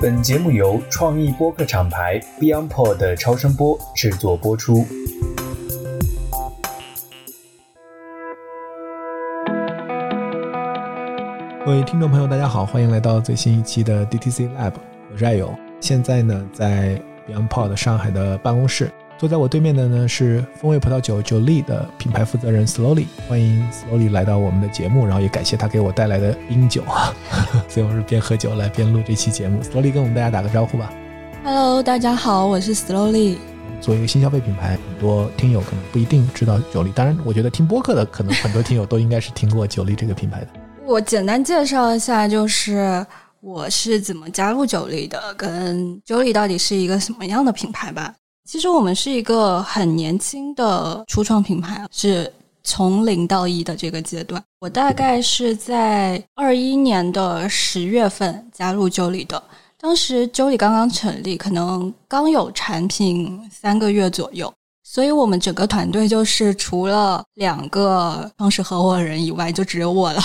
本节目由创意播客厂牌 BeyondPod 的超声波制作播出。各位听众朋友，大家好，欢迎来到最新一期的 DTC Lab，我是爱友。现在呢，在 BeyondPod 上海的办公室。坐在我对面的呢是风味葡萄酒 Jolie 的品牌负责人 Slowly，欢迎 Slowly 来到我们的节目，然后也感谢他给我带来的冰酒啊，所以我是边喝酒来边录这期节目。Slowly 跟我们大家打个招呼吧。Hello，大家好，我是 Slowly。作为一个新消费品牌，很多听友可能不一定知道酒力，当然，我觉得听播客的可能很多听友都应该是听过酒力这个品牌的。我简单介绍一下，就是我是怎么加入酒力的，跟酒力到底是一个什么样的品牌吧。其实我们是一个很年轻的初创品牌，是从零到一的这个阶段。我大概是在二一年的十月份加入九里的，当时九里刚刚成立，可能刚有产品三个月左右，所以我们整个团队就是除了两个创始合伙人以外，就只有我了。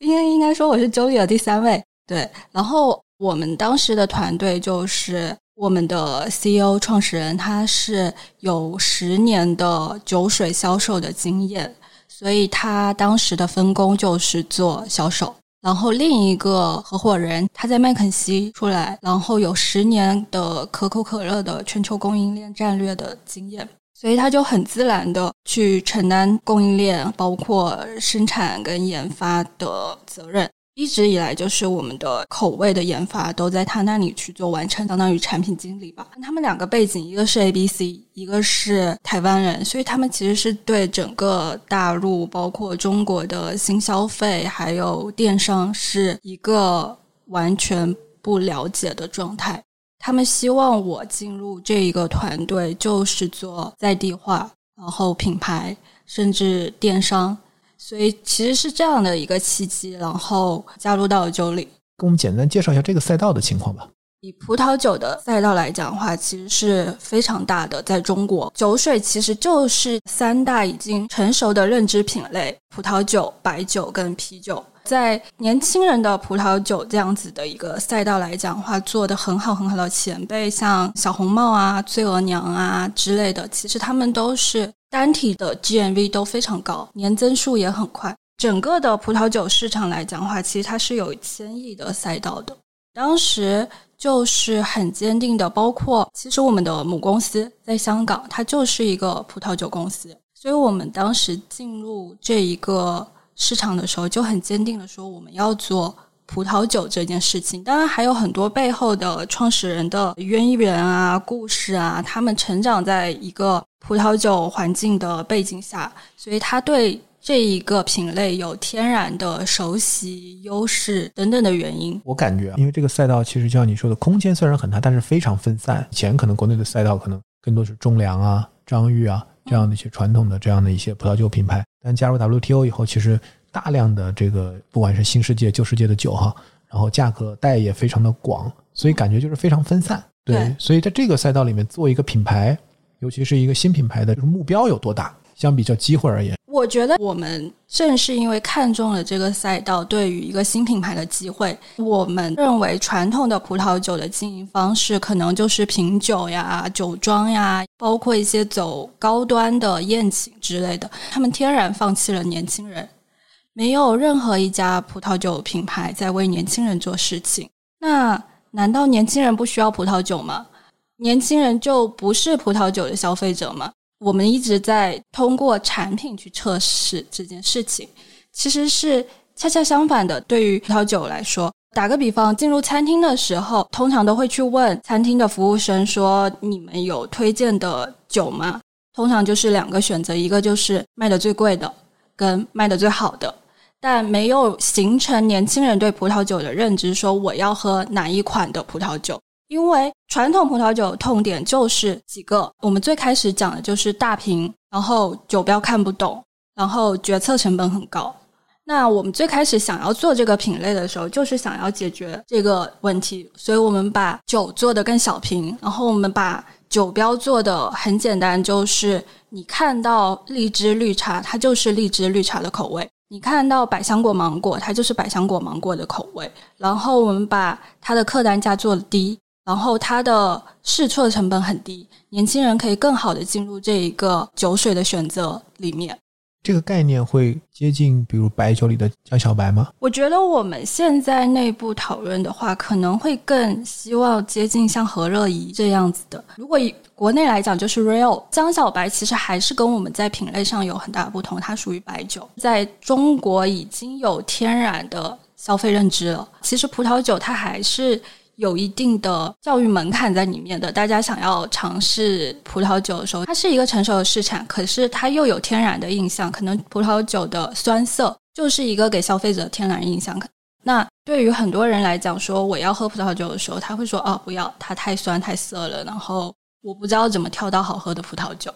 应该应该说我是九里的第三位，对。然后我们当时的团队就是。我们的 CEO 创始人他是有十年的酒水销售的经验，所以他当时的分工就是做销售。然后另一个合伙人他在麦肯锡出来，然后有十年的可口可乐的全球供应链战略的经验，所以他就很自然的去承担供应链包括生产跟研发的责任。一直以来，就是我们的口味的研发都在他那里去做完成，相当于产品经理吧。他们两个背景，一个是 A B C，一个是台湾人，所以他们其实是对整个大陆，包括中国的新消费还有电商是一个完全不了解的状态。他们希望我进入这一个团队，就是做在地化，然后品牌，甚至电商。所以其实是这样的一个契机，然后加入到了酒里。跟我们简单介绍一下这个赛道的情况吧。以葡萄酒的赛道来讲的话，其实是非常大的。在中国，酒水其实就是三大已经成熟的认知品类：葡萄酒、白酒跟啤酒。在年轻人的葡萄酒这样子的一个赛道来讲的话，做的很好很好的前辈，像小红帽啊、醉额娘啊之类的，其实他们都是。单体的 GMV 都非常高，年增速也很快。整个的葡萄酒市场来讲的话，其实它是有千亿的赛道的。当时就是很坚定的，包括其实我们的母公司在香港，它就是一个葡萄酒公司，所以我们当时进入这一个市场的时候，就很坚定的说我们要做葡萄酒这件事情。当然还有很多背后的创始人的渊源啊、故事啊，他们成长在一个。葡萄酒环境的背景下，所以他对这一个品类有天然的熟悉、优势等等的原因。我感觉，因为这个赛道其实就像你说的，空间虽然很大，但是非常分散。以前可能国内的赛道可能更多是中粮啊、张裕啊这样的一些传统的这样的一些葡萄酒品牌，但加入 WTO 以后，其实大量的这个不管是新世界、旧世界的酒哈，然后价格带也非常的广，所以感觉就是非常分散。对，所以在这个赛道里面做一个品牌。尤其是一个新品牌的，就是目标有多大？相比较机会而言，我觉得我们正是因为看中了这个赛道，对于一个新品牌的机会，我们认为传统的葡萄酒的经营方式可能就是品酒呀、酒庄呀，包括一些走高端的宴请之类的，他们天然放弃了年轻人，没有任何一家葡萄酒品牌在为年轻人做事情。那难道年轻人不需要葡萄酒吗？年轻人就不是葡萄酒的消费者吗？我们一直在通过产品去测试这件事情，其实是恰恰相反的。对于葡萄酒来说，打个比方，进入餐厅的时候，通常都会去问餐厅的服务生说：“你们有推荐的酒吗？”通常就是两个选择，一个就是卖的最贵的，跟卖的最好的，但没有形成年轻人对葡萄酒的认知，说我要喝哪一款的葡萄酒。因为传统葡萄酒痛点就是几个，我们最开始讲的就是大瓶，然后酒标看不懂，然后决策成本很高。那我们最开始想要做这个品类的时候，就是想要解决这个问题，所以我们把酒做的更小瓶，然后我们把酒标做的很简单，就是你看到荔枝绿茶，它就是荔枝绿茶的口味。你看到百香果芒果，它就是百香果芒果的口味。然后我们把它的客单价做的低，然后它的试错成本很低，年轻人可以更好的进入这一个酒水的选择里面。这个概念会接近，比如白酒里的江小白吗？我觉得我们现在内部讨论的话，可能会更希望接近像和乐怡这样子的。如果以国内来讲，就是 Real 江小白，其实还是跟我们在品类上有很大不同，它属于白酒，在中国已经有天然的消费认知了。其实葡萄酒它还是。有一定的教育门槛在里面的，大家想要尝试葡萄酒的时候，它是一个成熟的市场，可是它又有天然的印象，可能葡萄酒的酸涩就是一个给消费者天然印象。那对于很多人来讲，说我要喝葡萄酒的时候，他会说哦，不要，它太酸太涩了，然后我不知道怎么挑到好喝的葡萄酒。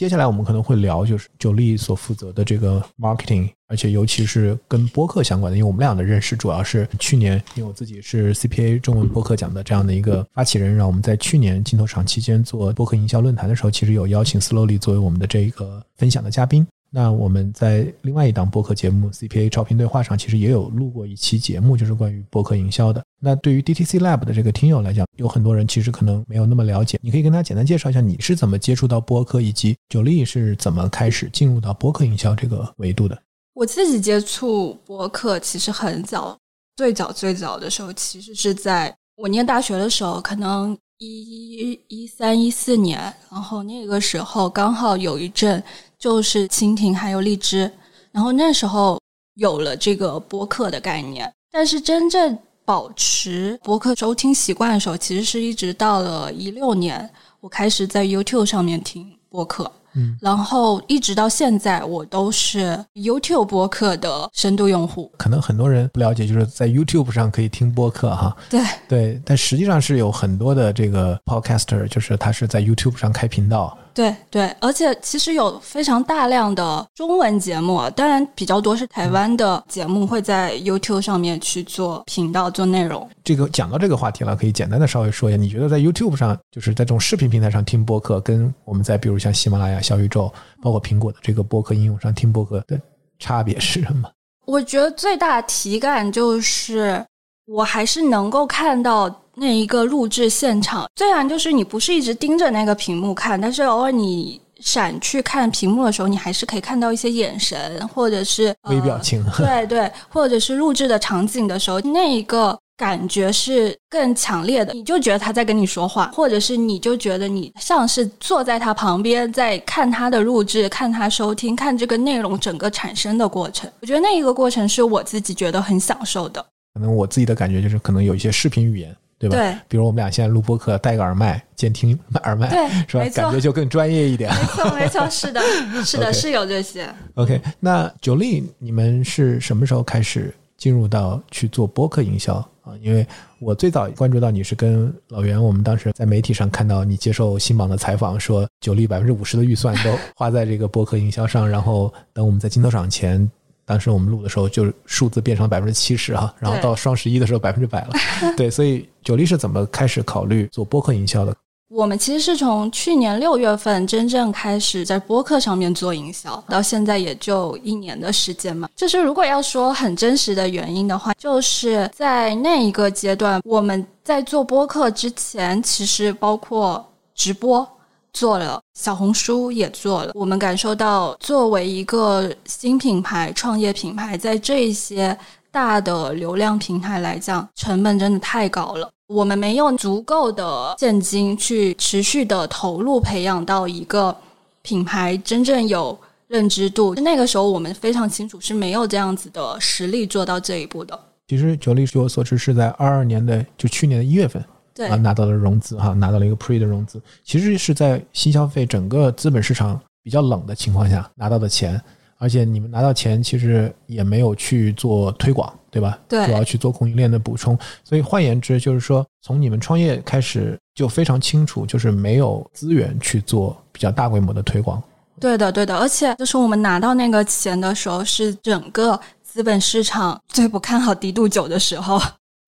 接下来我们可能会聊，就是九力所负责的这个 marketing，而且尤其是跟播客相关的，因为我们俩的认识主要是去年，因为我自己是 CPA 中文播客奖的这样的一个发起人，然后我们在去年镜头厂期间做播客营销论坛的时候，其实有邀请 Slowly 作为我们的这一个分享的嘉宾。那我们在另外一档播客节目 CPA 招聘对话上，其实也有录过一期节目，就是关于播客营销的。那对于 DTC Lab 的这个听友来讲，有很多人其实可能没有那么了解，你可以跟他简单介绍一下你是怎么接触到播客，以及九力是怎么开始进入到播客营销这个维度的。我自己接触播客其实很早，最早最早的时候其实是在我念大学的时候，可能一一一三一四年，然后那个时候刚好有一阵。就是蜻蜓还有荔枝，然后那时候有了这个播客的概念，但是真正保持播客收听习惯的时候，其实是一直到了一六年，我开始在 YouTube 上面听播客。嗯，然后一直到现在，我都是 YouTube 播客的深度用户。可能很多人不了解，就是在 YouTube 上可以听播客哈。对对，但实际上是有很多的这个 Podcaster，就是他是在 YouTube 上开频道。对对，而且其实有非常大量的中文节目，当然比较多是台湾的节目会在 YouTube 上面去做频道做内容。这个讲到这个话题了，可以简单的稍微说一下，你觉得在 YouTube 上，就是在这种视频平台上听播客，跟我们在比如像喜马拉雅、小宇宙，包括苹果的这个播客应用上听播客的差别是什么？我觉得最大的体感就是，我还是能够看到。那一个录制现场，虽然就是你不是一直盯着那个屏幕看，但是偶尔你闪去看屏幕的时候，你还是可以看到一些眼神，或者是微表情。对 对，或者是录制的场景的时候，那一个感觉是更强烈的。你就觉得他在跟你说话，或者是你就觉得你像是坐在他旁边，在看他的录制，看他收听，看这个内容整个产生的过程。我觉得那一个过程是我自己觉得很享受的。可能我自己的感觉就是，可能有一些视频语言。对吧？对，比如我们俩现在录播课，戴个耳麦，监听耳麦，对，是吧？感觉就更专业一点。没错，没错，是的，是的，是有这些。OK，那九力，你们是什么时候开始进入到去做播客营销啊？因为我最早关注到你是跟老袁，我们当时在媒体上看到你接受新榜的采访，说九力百分之五十的预算都花在这个播客营销上，然后等我们在镜头场前。当时我们录的时候，就是数字变成了百分之七十哈，然后到双十一的时候百分之百了。对，所以九力是怎么开始考虑做播客营销的？我们其实是从去年六月份真正开始在播客上面做营销，到现在也就一年的时间嘛。就是如果要说很真实的原因的话，就是在那一个阶段，我们在做播客之前，其实包括直播。做了小红书也做了，我们感受到作为一个新品牌、创业品牌，在这些大的流量平台来讲，成本真的太高了。我们没有足够的现金去持续的投入培养到一个品牌真正有认知度。那个时候我们非常清楚是没有这样子的实力做到这一步的。其实九力据我所知是在二二年的就去年的一月份。啊，拿到了融资哈，拿到了一个 Pre 的融资，其实是在新消费整个资本市场比较冷的情况下拿到的钱，而且你们拿到钱其实也没有去做推广，对吧？对，主要去做供应链的补充。所以换言之，就是说从你们创业开始就非常清楚，就是没有资源去做比较大规模的推广。对的，对的，而且就是我们拿到那个钱的时候，是整个资本市场最不看好低度酒的时候。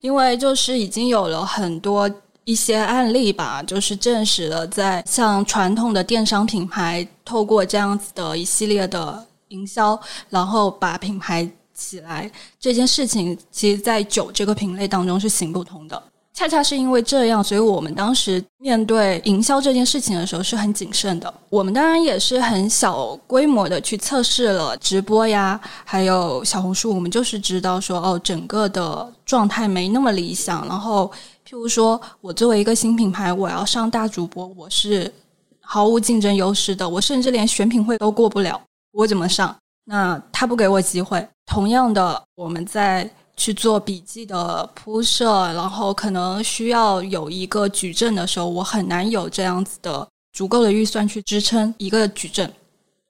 因为就是已经有了很多一些案例吧，就是证实了在像传统的电商品牌透过这样子的一系列的营销，然后把品牌起来这件事情，其实在酒这个品类当中是行不通的。恰恰是因为这样，所以我们当时面对营销这件事情的时候是很谨慎的。我们当然也是很小规模的去测试了直播呀，还有小红书。我们就是知道说，哦，整个的状态没那么理想。然后，譬如说我作为一个新品牌，我要上大主播，我是毫无竞争优势的，我甚至连选品会都过不了，我怎么上？那他不给我机会。同样的，我们在。去做笔记的铺设，然后可能需要有一个矩阵的时候，我很难有这样子的足够的预算去支撑一个矩阵。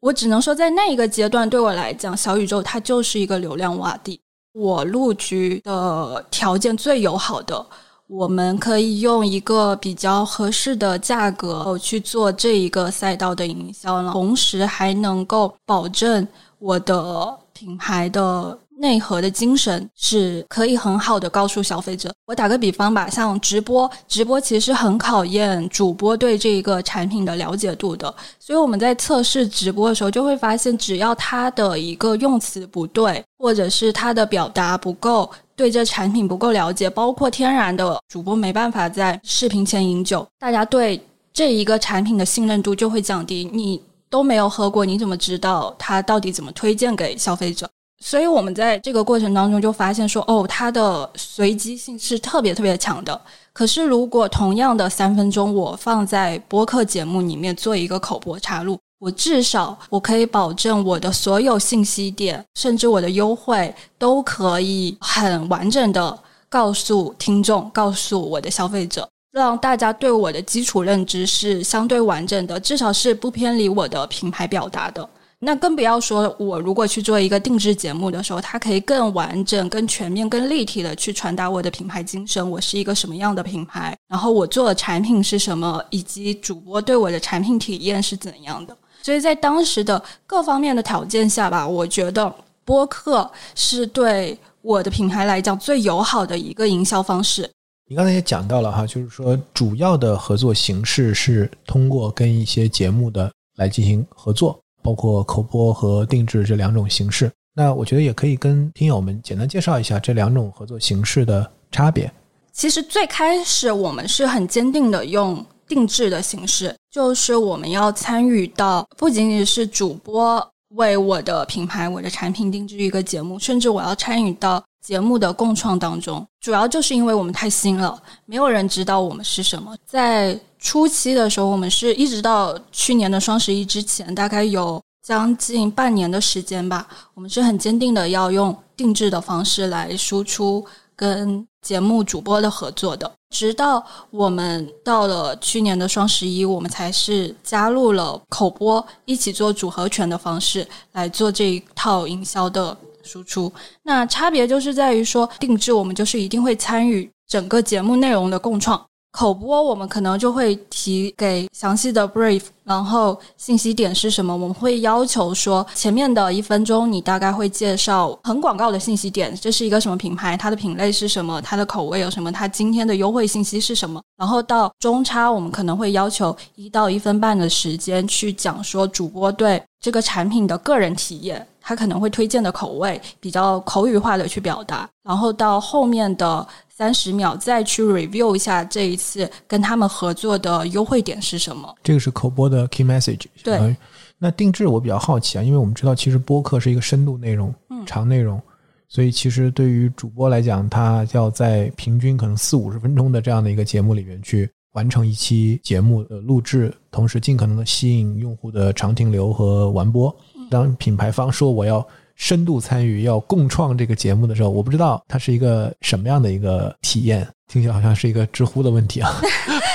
我只能说，在那一个阶段，对我来讲，小宇宙它就是一个流量洼地。我入局的条件最友好的，我们可以用一个比较合适的价格去做这一个赛道的营销，同时还能够保证我的品牌的。内核的精神是可以很好的告诉消费者。我打个比方吧，像直播，直播其实很考验主播对这个产品的了解度的。所以我们在测试直播的时候，就会发现，只要他的一个用词不对，或者是他的表达不够，对这产品不够了解，包括天然的主播没办法在视频前饮酒，大家对这一个产品的信任度就会降低。你都没有喝过，你怎么知道它到底怎么推荐给消费者？所以我们在这个过程当中就发现说，哦，它的随机性是特别特别强的。可是如果同样的三分钟，我放在播客节目里面做一个口播插入，我至少我可以保证我的所有信息点，甚至我的优惠都可以很完整的告诉听众，告诉我的消费者，让大家对我的基础认知是相对完整的，至少是不偏离我的品牌表达的。那更不要说，我如果去做一个定制节目的时候，它可以更完整、更全面、更立体的去传达我的品牌精神，我是一个什么样的品牌，然后我做的产品是什么，以及主播对我的产品体验是怎样的。所以在当时的各方面的条件下吧，我觉得播客是对我的品牌来讲最友好的一个营销方式。你刚才也讲到了哈，就是说主要的合作形式是通过跟一些节目的来进行合作。包括口播和定制这两种形式，那我觉得也可以跟听友们简单介绍一下这两种合作形式的差别。其实最开始我们是很坚定的用定制的形式，就是我们要参与到不仅仅是主播为我的品牌、我的产品定制一个节目，甚至我要参与到节目的共创当中。主要就是因为我们太新了，没有人知道我们是什么。在初期的时候，我们是一直到去年的双十一之前，大概有将近半年的时间吧。我们是很坚定的要用定制的方式来输出跟节目主播的合作的。直到我们到了去年的双十一，我们才是加入了口播，一起做组合拳的方式来做这一套营销的输出。那差别就是在于说，定制我们就是一定会参与整个节目内容的共创。口播我们可能就会提给详细的 brief，然后信息点是什么？我们会要求说前面的一分钟你大概会介绍很广告的信息点，这是一个什么品牌，它的品类是什么，它的口味有什么，它今天的优惠信息是什么？然后到中差我们可能会要求一到一分半的时间去讲说主播对这个产品的个人体验，他可能会推荐的口味比较口语化的去表达，然后到后面的。三十秒再去 review 一下这一次跟他们合作的优惠点是什么？这个是口播的 key message。对，那定制我比较好奇啊，因为我们知道其实播客是一个深度内容、嗯长内容，所以其实对于主播来讲，他要在平均可能四五十分钟的这样的一个节目里面去完成一期节目的录制，同时尽可能的吸引用户的长停留和完播。当品牌方说我要。深度参与要共创这个节目的时候，我不知道它是一个什么样的一个体验，听起来好像是一个知乎的问题啊。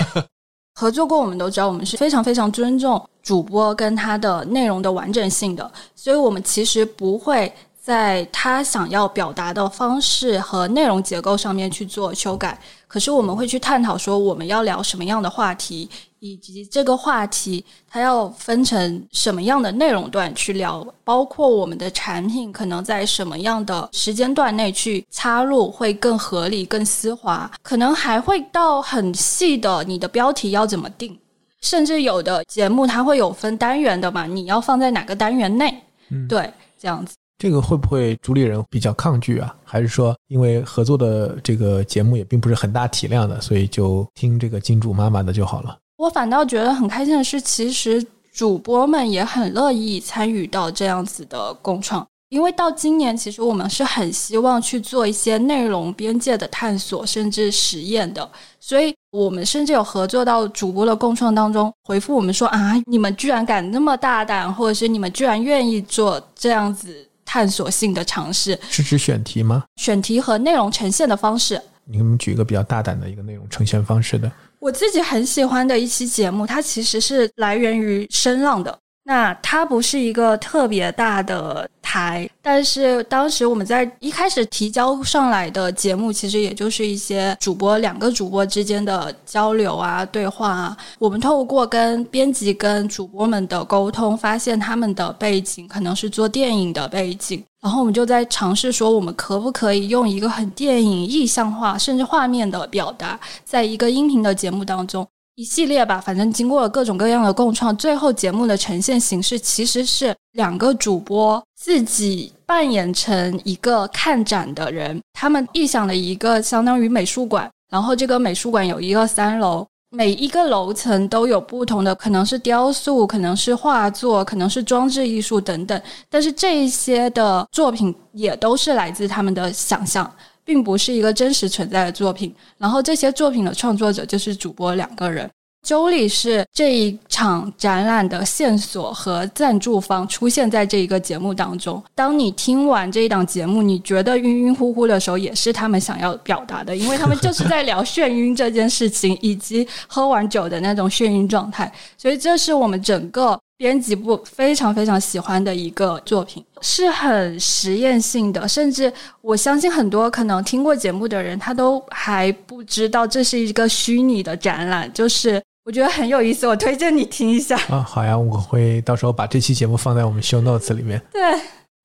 合作过，我们都知道，我们是非常非常尊重主播跟他的内容的完整性的，所以我们其实不会在他想要表达的方式和内容结构上面去做修改。可是我们会去探讨说，我们要聊什么样的话题。以及这个话题，它要分成什么样的内容段去聊，包括我们的产品可能在什么样的时间段内去插入会更合理、更丝滑，可能还会到很细的，你的标题要怎么定，甚至有的节目它会有分单元的嘛，你要放在哪个单元内，嗯，对，这样子。这个会不会主理人比较抗拒啊？还是说因为合作的这个节目也并不是很大体量的，所以就听这个金主妈妈的就好了？我反倒觉得很开心的是，其实主播们也很乐意参与到这样子的共创。因为到今年，其实我们是很希望去做一些内容边界的探索，甚至实验的。所以，我们甚至有合作到主播的共创当中，回复我们说啊，你们居然敢那么大胆，或者是你们居然愿意做这样子探索性的尝试。是指选题吗？选题和内容呈现的方式。你给我们举一个比较大胆的一个内容呈现方式的。我自己很喜欢的一期节目，它其实是来源于声浪的。那它不是一个特别大的台，但是当时我们在一开始提交上来的节目，其实也就是一些主播两个主播之间的交流啊、对话啊。我们透过跟编辑、跟主播们的沟通，发现他们的背景可能是做电影的背景，然后我们就在尝试说，我们可不可以用一个很电影意象化，甚至画面的表达，在一个音频的节目当中。一系列吧，反正经过了各种各样的共创，最后节目的呈现形式其实是两个主播自己扮演成一个看展的人，他们臆想了一个相当于美术馆，然后这个美术馆有一个三楼，每一个楼层都有不同的，可能是雕塑，可能是画作，可能是装置艺术等等，但是这一些的作品也都是来自他们的想象。并不是一个真实存在的作品，然后这些作品的创作者就是主播两个人。周丽是这一场展览的线索和赞助方，出现在这一个节目当中。当你听完这一档节目，你觉得晕晕乎乎的时候，也是他们想要表达的，因为他们就是在聊眩晕这件事情，以及喝完酒的那种眩晕状态。所以，这是我们整个。编辑部非常非常喜欢的一个作品，是很实验性的，甚至我相信很多可能听过节目的人，他都还不知道这是一个虚拟的展览。就是我觉得很有意思，我推荐你听一下。啊，好呀，我会到时候把这期节目放在我们 show notes 里面。对，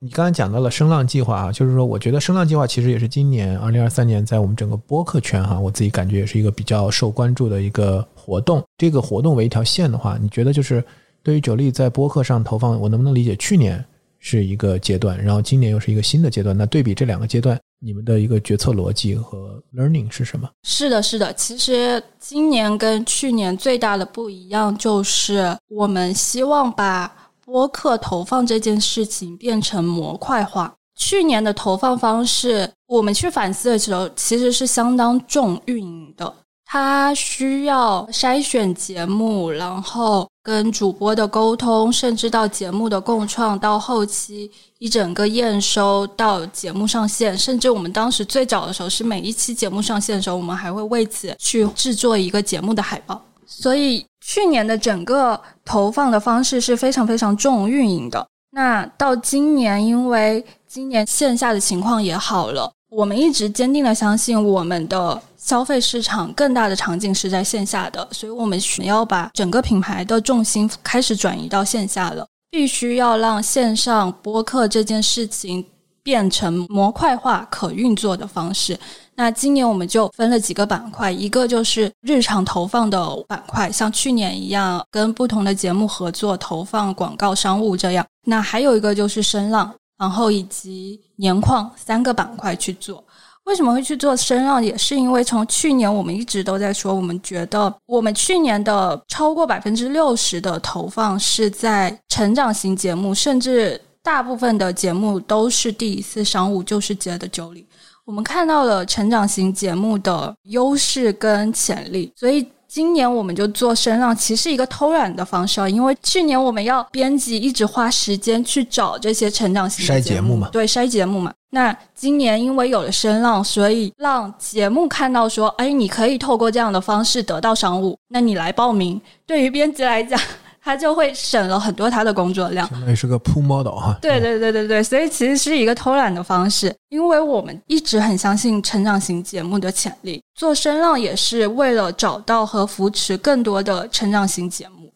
你刚才讲到了声浪计划啊，就是说，我觉得声浪计划其实也是今年二零二三年在我们整个播客圈哈，我自己感觉也是一个比较受关注的一个活动。这个活动为一条线的话，你觉得就是？对于九力在播客上投放，我能不能理解去年是一个阶段，然后今年又是一个新的阶段？那对比这两个阶段，你们的一个决策逻辑和 learning 是什么？是的，是的。其实今年跟去年最大的不一样，就是我们希望把播客投放这件事情变成模块化。去年的投放方式，我们去反思的时候，其实是相当重运营的。它需要筛选节目，然后跟主播的沟通，甚至到节目的共创，到后期一整个验收到节目上线，甚至我们当时最早的时候是每一期节目上线的时候，我们还会为此去制作一个节目的海报。所以去年的整个投放的方式是非常非常重运营的。那到今年，因为今年线下的情况也好了，我们一直坚定的相信我们的。消费市场更大的场景是在线下的，所以我们需要把整个品牌的重心开始转移到线下了。必须要让线上播客这件事情变成模块化、可运作的方式。那今年我们就分了几个板块，一个就是日常投放的板块，像去年一样跟不同的节目合作投放广告商务这样。那还有一个就是声浪，然后以及年况三个板块去做。为什么会去做声浪？也是因为从去年我们一直都在说，我们觉得我们去年的超过百分之六十的投放是在成长型节目，甚至大部分的节目都是第一次商务就是接的九里。我们看到了成长型节目的优势跟潜力，所以。今年我们就做声浪，其实一个偷懒的方式啊，因为去年我们要编辑，一直花时间去找这些成长型筛节目嘛，对，筛节目嘛。那今年因为有了声浪，所以让节目看到说，哎，你可以透过这样的方式得到商务，那你来报名。对于编辑来讲。他就会省了很多他的工作量，相当于是个铺 model 哈。对对对对对，所以其实是一个偷懒的方式，因为我们一直很相信成长型节目的潜力，做声浪也是为了找到和扶持更多的成长型节目。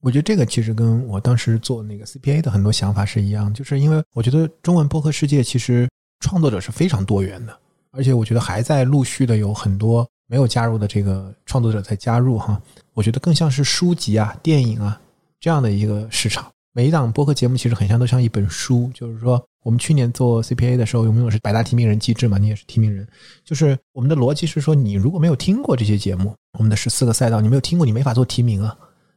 我觉得这个其实跟我当时做那个 CPA 的很多想法是一样，就是因为我觉得中文播客世界其实创作者是非常多元的，而且我觉得还在陆续的有很多没有加入的这个创作者在加入哈。我觉得更像是书籍啊、电影啊这样的一个市场。每一档播客节目其实很像都像一本书，就是说我们去年做 CPA 的时候，我们用的是百大提名人机制嘛，你也是提名人，就是我们的逻辑是说，你如果没有听过这些节目，我们的十四个赛道你没有听过，你没法做提名啊，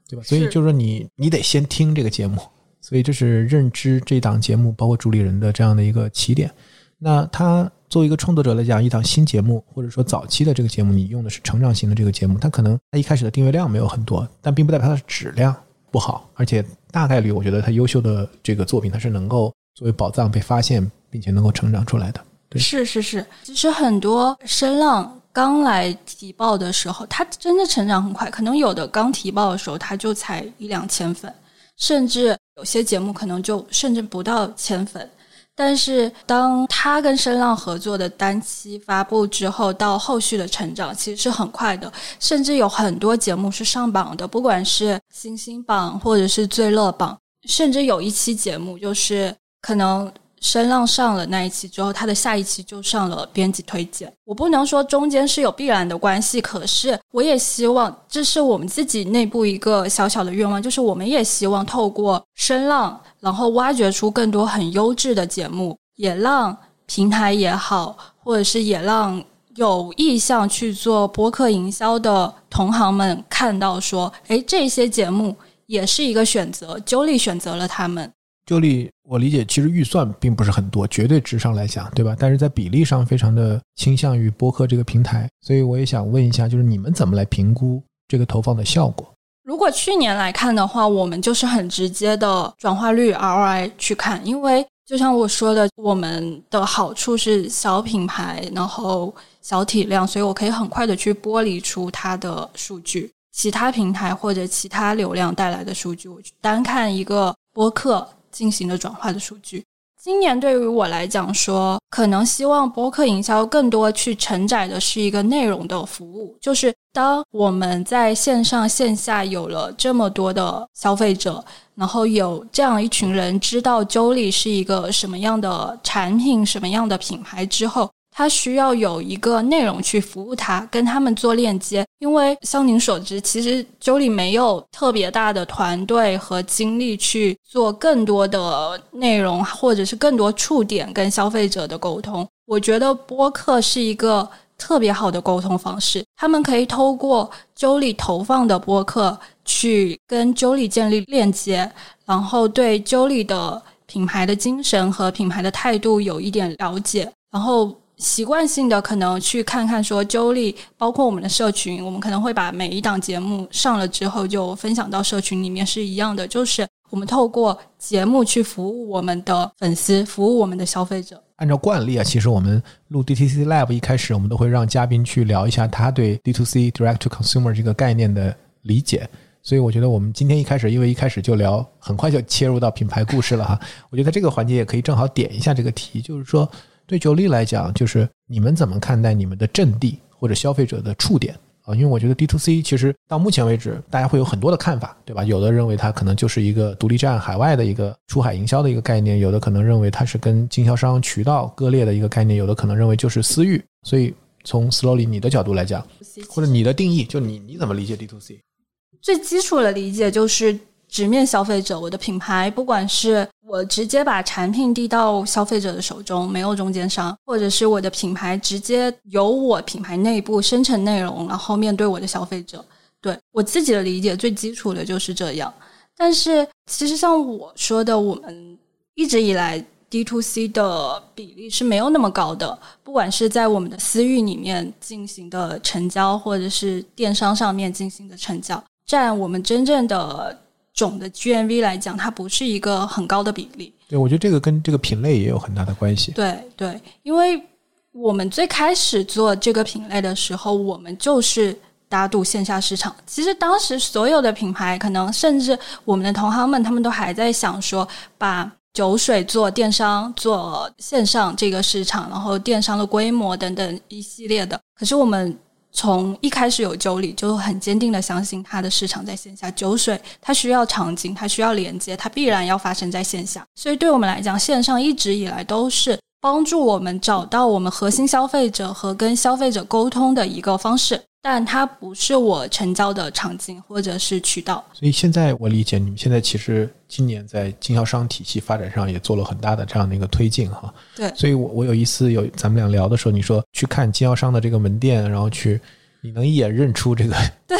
对吧？所以就是说你你得先听这个节目，所以这是认知这档节目包括主理人的这样的一个起点。那他作为一个创作者来讲，一档新节目或者说早期的这个节目，你用的是成长型的这个节目，它可能它一开始的订阅量没有很多，但并不代表它的质量不好，而且大概率我觉得它优秀的这个作品，它是能够作为宝藏被发现，并且能够成长出来的。对，是是是，其实很多声浪刚来提报的时候，它真的成长很快，可能有的刚提报的时候，它就才一两千粉，甚至有些节目可能就甚至不到千粉。但是，当他跟声浪合作的单期发布之后，到后续的成长其实是很快的，甚至有很多节目是上榜的，不管是星星榜或者是最乐榜，甚至有一期节目就是可能声浪上了那一期之后，他的下一期就上了编辑推荐。我不能说中间是有必然的关系，可是我也希望，这是我们自己内部一个小小的愿望，就是我们也希望透过声浪。然后挖掘出更多很优质的节目，也让平台也好，或者是也让有意向去做播客营销的同行们看到，说，哎，这些节目也是一个选择。Julie 选择了他们。周丽，我理解，其实预算并不是很多，绝对值上来讲，对吧？但是在比例上非常的倾向于播客这个平台，所以我也想问一下，就是你们怎么来评估这个投放的效果？如果去年来看的话，我们就是很直接的转化率 ROI 去看，因为就像我说的，我们的好处是小品牌，然后小体量，所以我可以很快的去剥离出它的数据，其他平台或者其他流量带来的数据，我单看一个播客进行的转化的数据。今年对于我来讲，说可能希望播客营销更多去承载的是一个内容的服务，就是当我们在线上线下有了这么多的消费者，然后有这样一群人知道 Jolie 是一个什么样的产品、什么样的品牌之后。它需要有一个内容去服务它，跟他们做链接。因为像您所知，其实 Jolie 没有特别大的团队和精力去做更多的内容，或者是更多触点跟消费者的沟通。我觉得播客是一个特别好的沟通方式，他们可以透过 Jolie 投放的播客去跟 Jolie 建立链接，然后对 Jolie 的品牌的精神和品牌的态度有一点了解，然后。习惯性的可能去看看说周丽包括我们的社群，我们可能会把每一档节目上了之后就分享到社群里面，是一样的，就是我们透过节目去服务我们的粉丝，服务我们的消费者。按照惯例啊，其实我们录 DTC Lab 一开始，我们都会让嘉宾去聊一下他对 DTC Direct to Consumer 这个概念的理解。所以我觉得我们今天一开始，因为一开始就聊，很快就切入到品牌故事了哈。我觉得这个环节也可以正好点一下这个题，就是说。对九力来讲，就是你们怎么看待你们的阵地或者消费者的触点啊？因为我觉得 D to C 其实到目前为止，大家会有很多的看法，对吧？有的认为它可能就是一个独立站、海外的一个出海营销的一个概念，有的可能认为它是跟经销商渠道割裂的一个概念，有的可能认为就是私域。所以从 Slowly 你的角度来讲，或者你的定义，就你你怎么理解 D to C？最基础的理解就是。直面消费者，我的品牌，不管是我直接把产品递到消费者的手中，没有中间商，或者是我的品牌直接由我品牌内部生成内容，然后面对我的消费者。对我自己的理解，最基础的就是这样。但是其实像我说的，我们一直以来 D to C 的比例是没有那么高的，不管是在我们的私域里面进行的成交，或者是电商上面进行的成交，占我们真正的。总的 GMV 来讲，它不是一个很高的比例。对，我觉得这个跟这个品类也有很大的关系。对对，因为我们最开始做这个品类的时候，我们就是打赌线下市场。其实当时所有的品牌，可能甚至我们的同行们，他们都还在想说，把酒水做电商、做线上这个市场，然后电商的规模等等一系列的。可是我们。从一开始有酒里，就很坚定的相信它的市场在线下。酒水它需要场景，它需要连接，它必然要发生在线下。所以对我们来讲，线上一直以来都是帮助我们找到我们核心消费者和跟消费者沟通的一个方式。但它不是我成交的场景或者是渠道。所以现在我理解，你们现在其实今年在经销商体系发展上也做了很大的这样的一个推进哈。对，所以我我有一次有咱们俩聊的时候，你说去看经销商的这个门店，然后去。你能一眼认出这个 对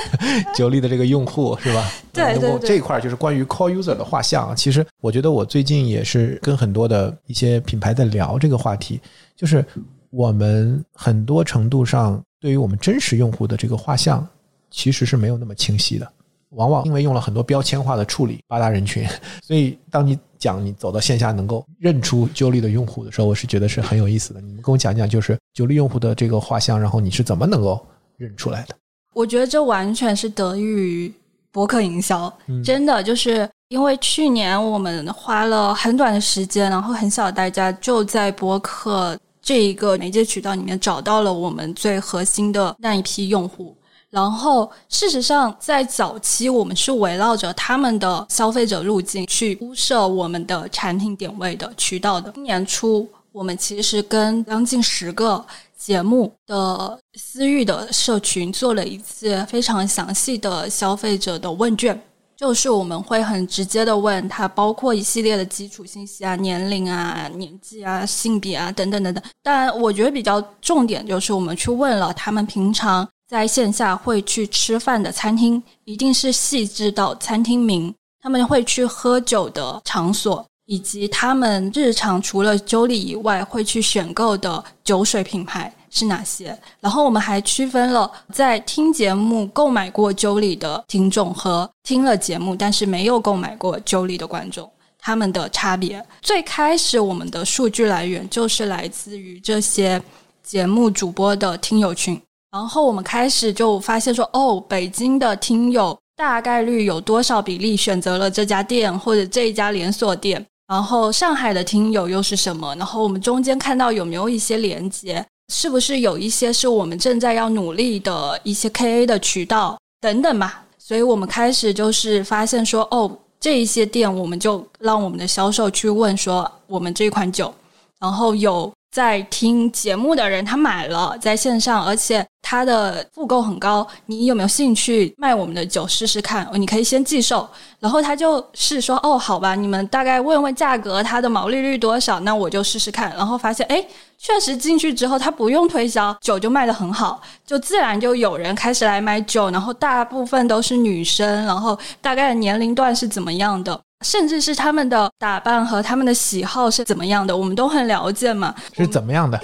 九力的这个用户是吧？对对对，这一块就是关于 call user 的画像。其实我觉得我最近也是跟很多的一些品牌在聊这个话题，就是我们很多程度上对于我们真实用户的这个画像其实是没有那么清晰的，往往因为用了很多标签化的处理，八大人群，所以当你讲你走到线下能够认出九力的用户的时候，我是觉得是很有意思的。你们跟我讲讲，就是九力用户的这个画像，然后你是怎么能够？认出来的，我觉得这完全是得益于博客营销，真的就是因为去年我们花了很短的时间，然后很小的代价，就在博客这一个媒介渠道里面找到了我们最核心的那一批用户。然后事实上，在早期我们是围绕着他们的消费者路径去铺设我们的产品点位的渠道的。今年初，我们其实跟将近十个。节目的私域的社群做了一次非常详细的消费者的问卷，就是我们会很直接的问他，包括一系列的基础信息啊、年龄啊、年纪啊、性别啊等等等等。但我觉得比较重点就是我们去问了他们平常在线下会去吃饭的餐厅，一定是细致到餐厅名，他们会去喝酒的场所。以及他们日常除了酒里以外会去选购的酒水品牌是哪些？然后我们还区分了在听节目购买过酒里的听众和听了节目但是没有购买过酒里的观众，他们的差别。最开始我们的数据来源就是来自于这些节目主播的听友群，然后我们开始就发现说，哦，北京的听友大概率有多少比例选择了这家店或者这一家连锁店？然后上海的听友又是什么？然后我们中间看到有没有一些连接？是不是有一些是我们正在要努力的一些 KA 的渠道等等嘛？所以我们开始就是发现说，哦，这一些店，我们就让我们的销售去问说，我们这款酒，然后有在听节目的人他买了在线上，而且。它的复购很高，你有没有兴趣卖我们的酒试试看？你可以先寄售，然后他就是说，哦，好吧，你们大概问问价格，它的毛利率多少？那我就试试看。然后发现，哎，确实进去之后，他不用推销，酒就卖得很好，就自然就有人开始来买酒，然后大部分都是女生，然后大概年龄段是怎么样的？甚至是他们的打扮和他们的喜好是怎么样的，我们都很了解嘛。是怎么样的？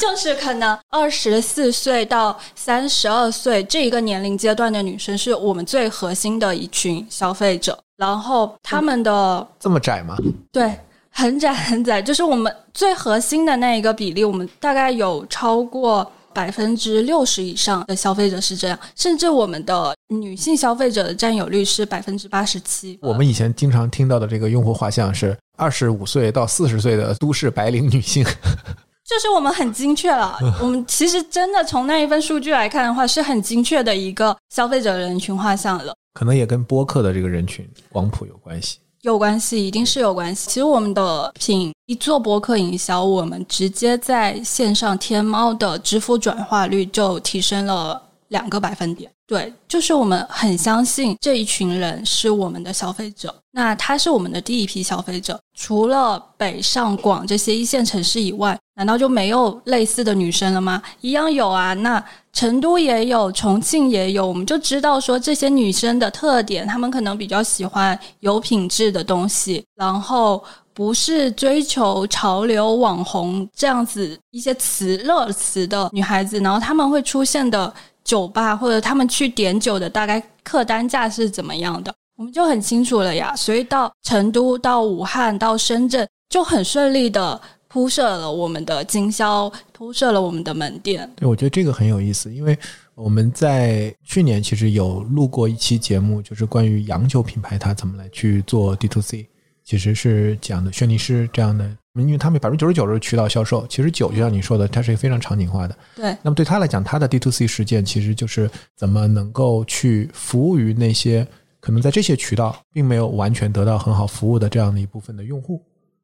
就是可能二十四岁到三十二岁这一个年龄阶段的女生是我们最核心的一群消费者。然后他们的这么窄吗？对，很窄很窄，就是我们最核心的那一个比例，我们大概有超过。百分之六十以上的消费者是这样，甚至我们的女性消费者的占有率是百分之八十七。我们以前经常听到的这个用户画像是二十五岁到四十岁的都市白领女性，就是我们很精确了。我们其实真的从那一份数据来看的话，是很精确的一个消费者人群画像了。可能也跟播客的这个人群广谱有关系。有关系，一定是有关系。其实我们的品一做博客营销，我们直接在线上天猫的支付转化率就提升了两个百分点。对，就是我们很相信这一群人是我们的消费者，那他是我们的第一批消费者。除了北上广这些一线城市以外，难道就没有类似的女生了吗？一样有啊，那。成都也有，重庆也有，我们就知道说这些女生的特点，她们可能比较喜欢有品质的东西，然后不是追求潮流网红这样子一些词热词的女孩子，然后她们会出现的酒吧或者他们去点酒的大概客单价是怎么样的，我们就很清楚了呀。所以到成都、到武汉、到深圳就很顺利的。铺设了我们的经销，铺设了我们的门店。对，我觉得这个很有意思，因为我们在去年其实有录过一期节目，就是关于洋酒品牌它怎么来去做 D to C，其实是讲的轩尼诗这样的，因为他们百分之九十九是渠道销售，其实酒就像你说的，它是一个非常场景化的。对。那么对他来讲，他的 D to C 实践其实就是怎么能够去服务于那些可能在这些渠道并没有完全得到很好服务的这样的一部分的用户。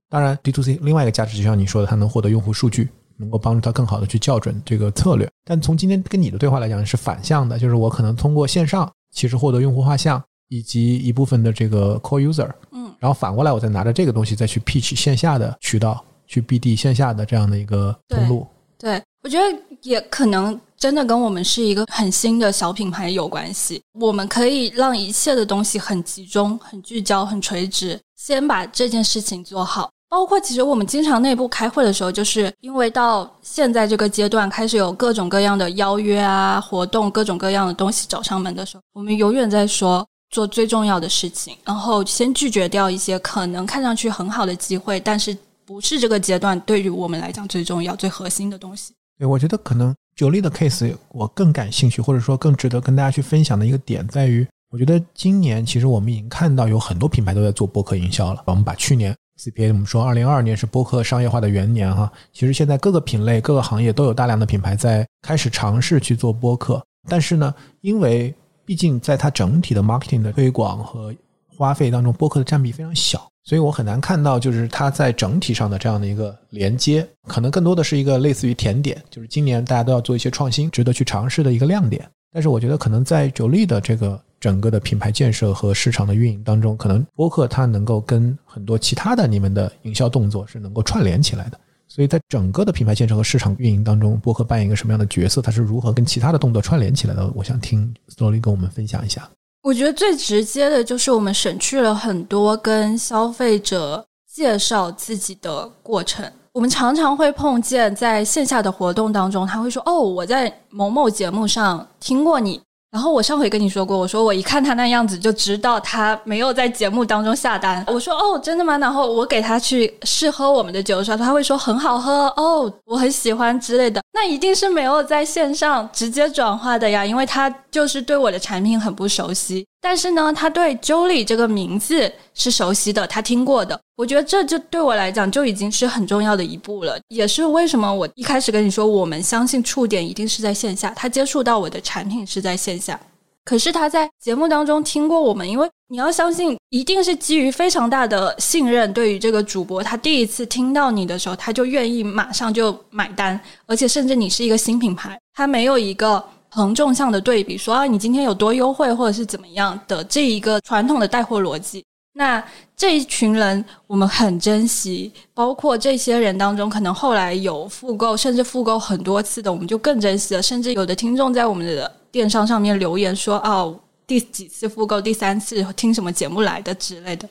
当然，D to C 另外一个价值就像你说的，它能获得用户数据，能够帮助他更好的去校准这个策略。但从今天跟你的对话来讲是反向的，就是我可能通过线上其实获得用户画像以及一部分的这个 core user，嗯，然后反过来我再拿着这个东西再去 pitch 线下的渠道，去 BD 线下的这样的一个通路。对，我觉得也可能真的跟我们是一个很新的小品牌有关系。我们可以让一切的东西很集中、很聚焦、很垂直，先把这件事情做好。包括其实我们经常内部开会的时候，就是因为到现在这个阶段，开始有各种各样的邀约啊、活动，各种各样的东西找上门的时候，我们永远在说做最重要的事情，然后先拒绝掉一些可能看上去很好的机会，但是。不是这个阶段对于我们来讲最重要、最核心的东西。对，我觉得可能九力的 case 我更感兴趣，或者说更值得跟大家去分享的一个点在于，我觉得今年其实我们已经看到有很多品牌都在做播客营销了。我们把去年 CPA 我们说二零二二年是播客商业化的元年哈，其实现在各个品类、各个行业都有大量的品牌在开始尝试去做播客，但是呢，因为毕竟在它整体的 marketing 的推广和花费当中，播客的占比非常小。所以我很难看到，就是它在整体上的这样的一个连接，可能更多的是一个类似于甜点，就是今年大家都要做一些创新，值得去尝试的一个亮点。但是我觉得，可能在九力的这个整个的品牌建设和市场的运营当中，可能播客它能够跟很多其他的你们的营销动作是能够串联起来的。所以在整个的品牌建设和市场运营当中，播客扮演一个什么样的角色？它是如何跟其他的动作串联起来的？我想听 Slowly 跟我们分享一下。我觉得最直接的就是我们省去了很多跟消费者介绍自己的过程。我们常常会碰见在线下的活动当中，他会说：“哦，我在某某节目上听过你。”然后我上回跟你说过，我说我一看他那样子就知道他没有在节目当中下单。我说哦，真的吗？然后我给他去试喝我们的酒的时候，他会说很好喝哦，我很喜欢之类的。那一定是没有在线上直接转化的呀，因为他就是对我的产品很不熟悉。但是呢，他对 Jolie 这个名字是熟悉的，他听过的。我觉得这就对我来讲就已经是很重要的一步了，也是为什么我一开始跟你说，我们相信触点一定是在线下，他接触到我的产品是在线下。可是他在节目当中听过我们，因为你要相信，一定是基于非常大的信任，对于这个主播，他第一次听到你的时候，他就愿意马上就买单，而且甚至你是一个新品牌，他没有一个。横纵向的对比，说啊，你今天有多优惠，或者是怎么样的这一个传统的带货逻辑，那这一群人我们很珍惜，包括这些人当中，可能后来有复购，甚至复购很多次的，我们就更珍惜了。甚至有的听众在我们的电商上面留言说，哦，第几次复购，第三次听什么节目来的之类的。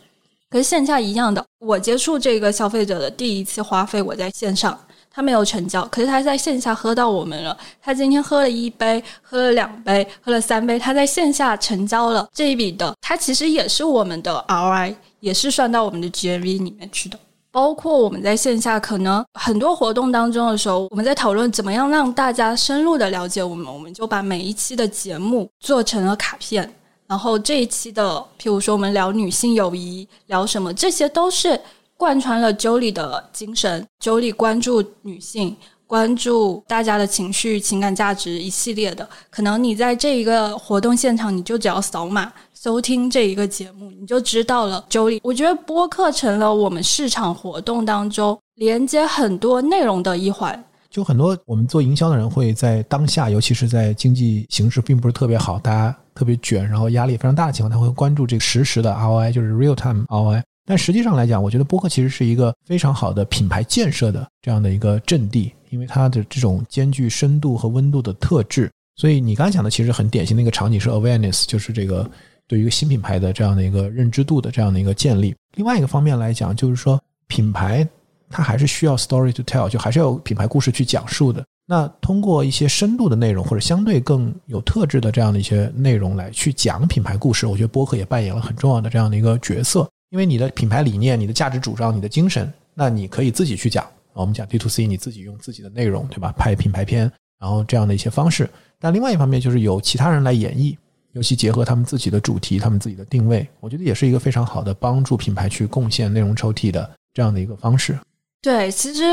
可是线下一样的，我接触这个消费者的第一次花费，我在线上。他没有成交，可是他在线下喝到我们了。他今天喝了一杯，喝了两杯，喝了三杯，他在线下成交了这一笔的，他其实也是我们的 RI，也是算到我们的 GMV 里面去的。包括我们在线下可能很多活动当中的时候，我们在讨论怎么样让大家深入的了解我们，我们就把每一期的节目做成了卡片，然后这一期的，譬如说我们聊女性友谊，聊什么，这些都是。贯穿了 Jolie 的精神，Jolie 关注女性，关注大家的情绪、情感价值一系列的。可能你在这一个活动现场，你就只要扫码收听这一个节目，你就知道了 Jolie。我觉得播客成了我们市场活动当中连接很多内容的一环。就很多我们做营销的人会在当下，尤其是在经济形势并不是特别好，大家特别卷，然后压力非常大的情况，他会关注这个实时的 ROI，就是 real time ROI。但实际上来讲，我觉得播客其实是一个非常好的品牌建设的这样的一个阵地，因为它的这种兼具深度和温度的特质。所以你刚才讲的其实很典型的一个场景是 awareness，就是这个对于一个新品牌的这样的一个认知度的这样的一个建立。另外一个方面来讲，就是说品牌它还是需要 story to tell，就还是要品牌故事去讲述的。那通过一些深度的内容或者相对更有特质的这样的一些内容来去讲品牌故事，我觉得播客也扮演了很重要的这样的一个角色。因为你的品牌理念、你的价值主张、你的精神，那你可以自己去讲。我们讲 D to C，你自己用自己的内容，对吧？拍品牌片，然后这样的一些方式。但另外一方面，就是有其他人来演绎，尤其结合他们自己的主题、他们自己的定位，我觉得也是一个非常好的帮助品牌去贡献内容抽屉的这样的一个方式。对，其实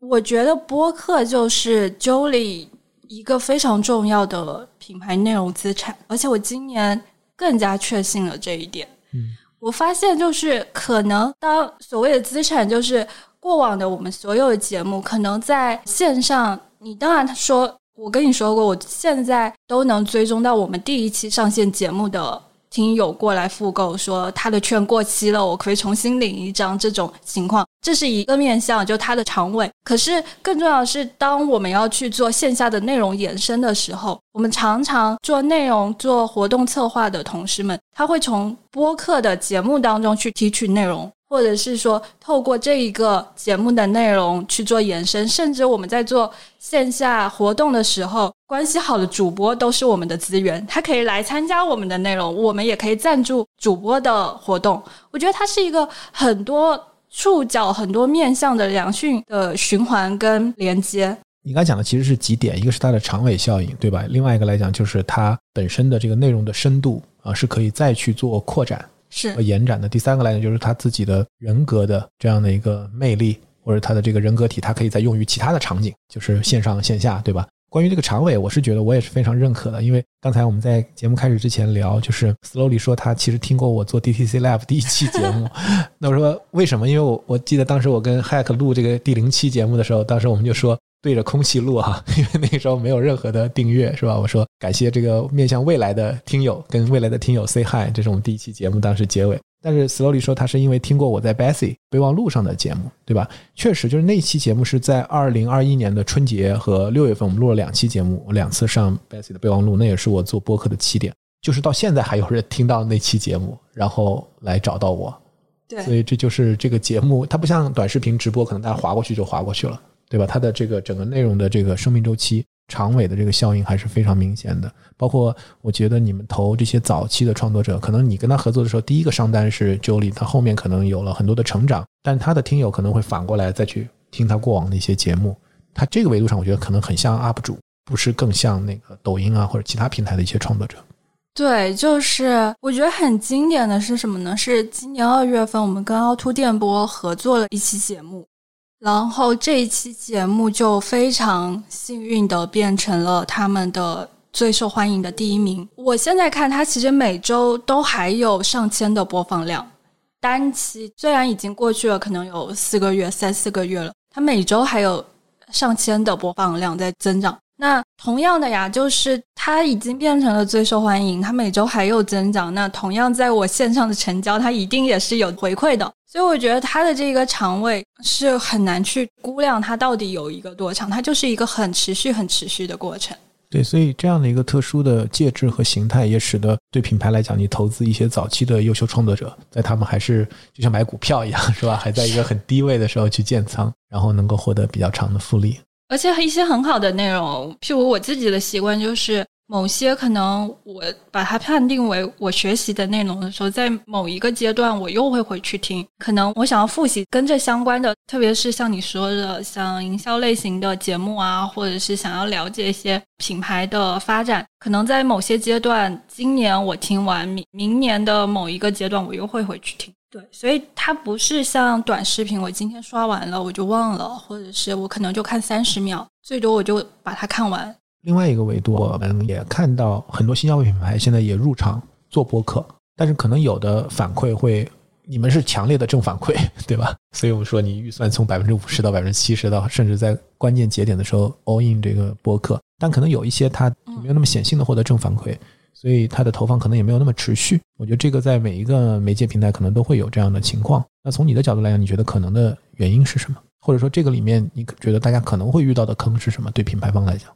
我觉得播客就是 Jolie 一个非常重要的品牌内容资产，而且我今年更加确信了这一点。嗯。我发现，就是可能当所谓的资产，就是过往的我们所有的节目，可能在线上，你当然说，我跟你说过，我现在都能追踪到我们第一期上线节目的。听友过来复购，说他的券过期了，我可以重新领一张。这种情况，这是一个面向，就它的长尾。可是更重要的是，当我们要去做线下的内容延伸的时候，我们常常做内容、做活动策划的同事们，他会从播客的节目当中去提取内容。或者是说，透过这一个节目的内容去做延伸，甚至我们在做线下活动的时候，关系好的主播都是我们的资源，他可以来参加我们的内容，我们也可以赞助主播的活动。我觉得它是一个很多触角、很多面向的良性的循环跟连接。你刚讲的其实是几点，一个是它的长尾效应，对吧？另外一个来讲，就是它本身的这个内容的深度啊，是可以再去做扩展。是和延展的第三个来讲，就是他自己的人格的这样的一个魅力，或者他的这个人格体，它可以再用于其他的场景，就是线上线下，对吧？关于这个常委，我是觉得我也是非常认可的，因为刚才我们在节目开始之前聊，就是 Slowly 说他其实听过我做 DTC Live 第一期节目，那我说为什么？因为我我记得当时我跟 Hack 录这个第零期节目的时候，当时我们就说。对着空气录哈，因为那个时候没有任何的订阅，是吧？我说感谢这个面向未来的听友，跟未来的听友 say hi，这是我们第一期节目当时结尾。但是 Slowly 说他是因为听过我在 Bessy 备忘录上的节目，对吧？确实，就是那期节目是在二零二一年的春节和六月份，我们录了两期节目，我两次上 Bessy 的备忘录，那也是我做播客的起点。就是到现在还有人听到那期节目，然后来找到我，对，所以这就是这个节目，它不像短视频直播，可能大家划过去就划过去了。对吧？它的这个整个内容的这个生命周期、长尾的这个效应还是非常明显的。包括我觉得你们投这些早期的创作者，可能你跟他合作的时候，第一个商单是 Jolie，他后面可能有了很多的成长，但他的听友可能会反过来再去听他过往的一些节目。他这个维度上，我觉得可能很像 UP 主，不是更像那个抖音啊或者其他平台的一些创作者。对，就是我觉得很经典的是什么呢？是今年二月份我们跟凹凸电波合作了一期节目。然后这一期节目就非常幸运的变成了他们的最受欢迎的第一名。我现在看它其实每周都还有上千的播放量，单期虽然已经过去了，可能有四个月、三四个月了，它每周还有上千的播放量在增长。那同样的呀，就是它已经变成了最受欢迎，它每周还有增长。那同样在我线上的成交，它一定也是有回馈的。所以我觉得它的这个长尾是很难去估量它到底有一个多长，它就是一个很持续、很持续的过程。对，所以这样的一个特殊的介质和形态，也使得对品牌来讲，你投资一些早期的优秀创作者，在他们还是就像买股票一样，是吧？还在一个很低位的时候去建仓，然后能够获得比较长的复利。而且一些很好的内容，譬如我自己的习惯就是，某些可能我把它判定为我学习的内容的时候，在某一个阶段我又会回去听。可能我想要复习跟这相关的，特别是像你说的像营销类型的节目啊，或者是想要了解一些品牌的发展，可能在某些阶段，今年我听完，明明年的某一个阶段我又会回去听。对，所以它不是像短视频，我今天刷完了我就忘了，或者是我可能就看三十秒，最多我就把它看完。另外一个维度，我们也看到很多新消费品牌现在也入场做播客，但是可能有的反馈会，你们是强烈的正反馈，对吧？所以我们说你预算从百分之五十到百分之七十，到甚至在关键节点的时候 all in 这个播客，但可能有一些它没有那么显性的获得正反馈。所以它的投放可能也没有那么持续。我觉得这个在每一个媒介平台可能都会有这样的情况。那从你的角度来讲，你觉得可能的原因是什么？或者说这个里面你觉得大家可能会遇到的坑是什么？对品牌方来讲，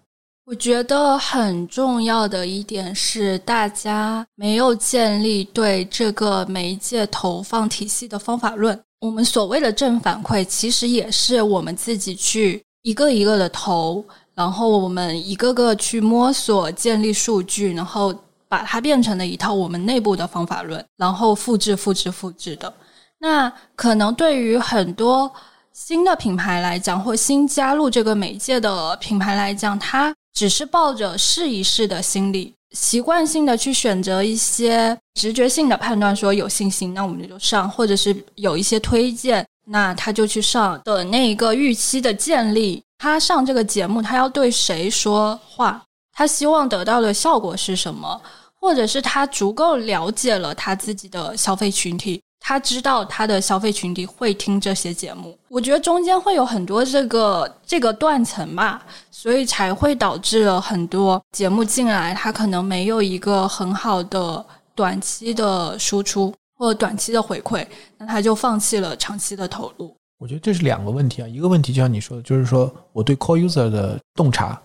我觉得很重要的一点是大家没有建立对这个媒介投放体系的方法论。我们所谓的正反馈，其实也是我们自己去一个一个的投，然后我们一个个去摸索建立数据，然后。把它变成了一套我们内部的方法论，然后复制、复制、复制的。那可能对于很多新的品牌来讲，或新加入这个媒介的品牌来讲，它只是抱着试一试的心理，习惯性的去选择一些直觉性的判断，说有信心，那我们就上；或者是有一些推荐，那他就去上的那一个预期的建立。他上这个节目，他要对谁说话？他希望得到的效果是什么？或者是他足够了解了他自己的消费群体，他知道他的消费群体会听这些节目，我觉得中间会有很多这个这个断层吧，所以才会导致了很多节目进来，他可能没有一个很好的短期的输出或短期的回馈，那他就放弃了长期的投入。我觉得这是两个问题啊，一个问题就像你说的，就是说我对 core user 的洞察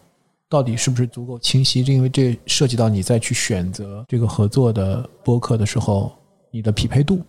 到底是不是足够清晰，因为这涉及到你再去选择这个合作的播客的时候，你的匹配度。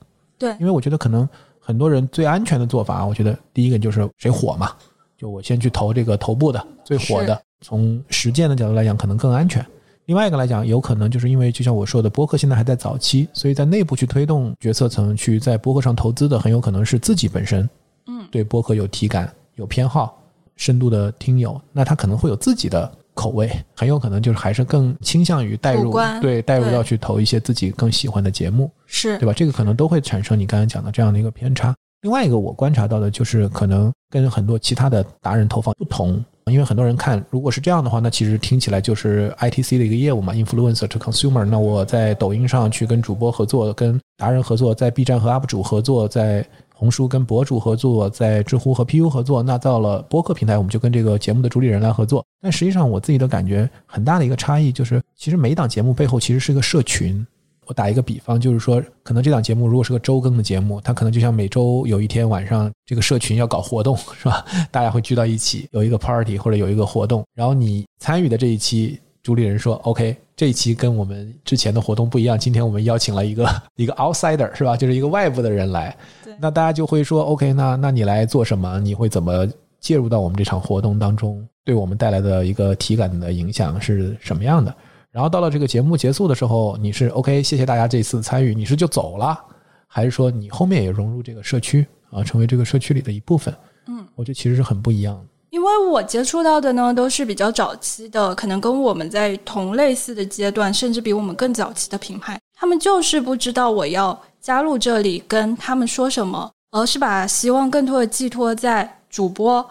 对，因为我觉得可能很多人最安全的做法，我觉得第一个就是谁火嘛，就我先去投这个头部的最火的，从实践的角度来讲可能更安全。另外一个来讲，有可能就是因为就像我说的，播客现在还在早期，所以在内部去推动决策层去在播客上投资的，很有可能是自己本身，嗯，对播客有体感、有偏好、深度的听友，那他可能会有自己的口味，很有可能就是还是更倾向于带入，对带入到去投一些自己更喜欢的节目，是对吧？这个可能都会产生你刚才讲的这样的一个偏差。另外一个我观察到的就是可能跟很多其他的达人投放不同。因为很多人看，如果是这样的话，那其实听起来就是 ITC 的一个业务嘛，influencer to consumer。那我在抖音上去跟主播合作，跟达人合作，在 B 站和 UP 主合作，在红书跟博主合作，在知乎和 PU 合作。那到了播客平台，我们就跟这个节目的主理人来合作。但实际上，我自己的感觉很大的一个差异就是，其实每一档节目背后其实是一个社群。我打一个比方，就是说，可能这档节目如果是个周更的节目，它可能就像每周有一天晚上，这个社群要搞活动，是吧？大家会聚到一起，有一个 party 或者有一个活动，然后你参与的这一期，主理人说，OK，这一期跟我们之前的活动不一样，今天我们邀请了一个 一个 outsider，是吧？就是一个外部的人来，那大家就会说，OK，那那你来做什么？你会怎么介入到我们这场活动当中？对我们带来的一个体感的影响是什么样的？然后到了这个节目结束的时候，你是 OK，谢谢大家这次参与，你是就走了，还是说你后面也融入这个社区啊，成为这个社区里的一部分？嗯，我觉得其实是很不一样的。因为我接触到的呢，都是比较早期的，可能跟我们在同类似的阶段，甚至比我们更早期的品牌，他们就是不知道我要加入这里跟他们说什么，而是把希望更多的寄托在主播。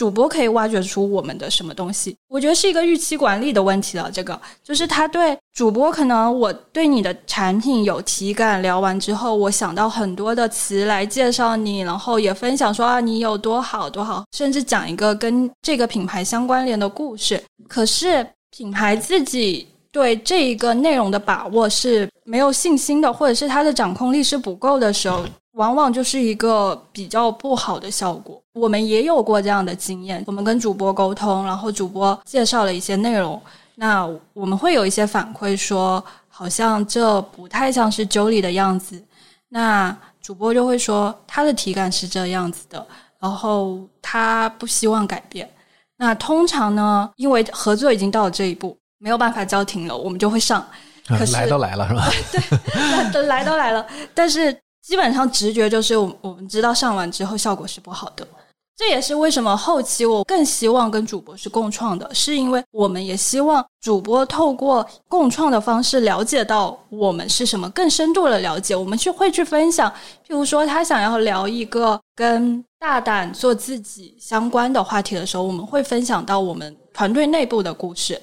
主播可以挖掘出我们的什么东西？我觉得是一个预期管理的问题了。这个就是他对主播，可能我对你的产品有体感，聊完之后，我想到很多的词来介绍你，然后也分享说啊，你有多好多好，甚至讲一个跟这个品牌相关联的故事。可是品牌自己对这一个内容的把握是没有信心的，或者是他的掌控力是不够的时候。往往就是一个比较不好的效果。我们也有过这样的经验，我们跟主播沟通，然后主播介绍了一些内容，那我们会有一些反馈说，好像这不太像是 Jolie 的样子。那主播就会说，他的体感是这样子的，然后他不希望改变。那通常呢，因为合作已经到了这一步，没有办法叫停了，我们就会上。可 是来都来了，是吧？对，来都来了，但是。基本上直觉就是，我我们知道上完之后效果是不好的。这也是为什么后期我更希望跟主播是共创的，是因为我们也希望主播透过共创的方式了解到我们是什么，更深度的了解。我们去会去分享，譬如说他想要聊一个跟大胆做自己相关的话题的时候，我们会分享到我们团队内部的故事。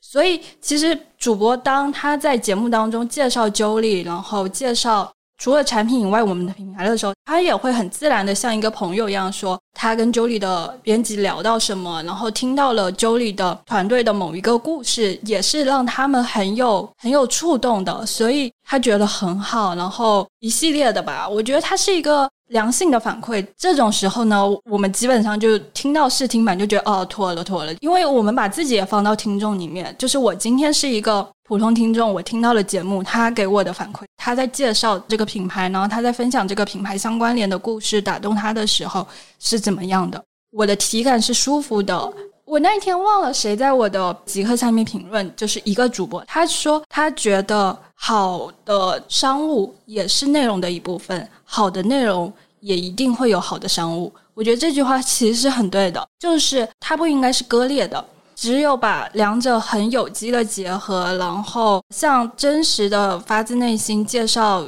所以，其实主播当他在节目当中介绍 Jolie，然后介绍。除了产品以外，我们的品牌的时候，他也会很自然的像一个朋友一样说，他跟 Jolie 的编辑聊到什么，然后听到了 Jolie 的团队的某一个故事，也是让他们很有很有触动的，所以他觉得很好，然后一系列的吧，我觉得他是一个。良性的反馈，这种时候呢，我们基本上就听到试听版就觉得哦，妥了妥了，因为我们把自己也放到听众里面，就是我今天是一个普通听众，我听到了节目，他给我的反馈，他在介绍这个品牌，然后他在分享这个品牌相关联的故事，打动他的时候是怎么样的？我的体感是舒服的。我那一天忘了谁在我的极客下面评论，就是一个主播，他说他觉得好的商务也是内容的一部分，好的内容也一定会有好的商务。我觉得这句话其实是很对的，就是它不应该是割裂的，只有把两者很有机的结合，然后像真实的发自内心介绍。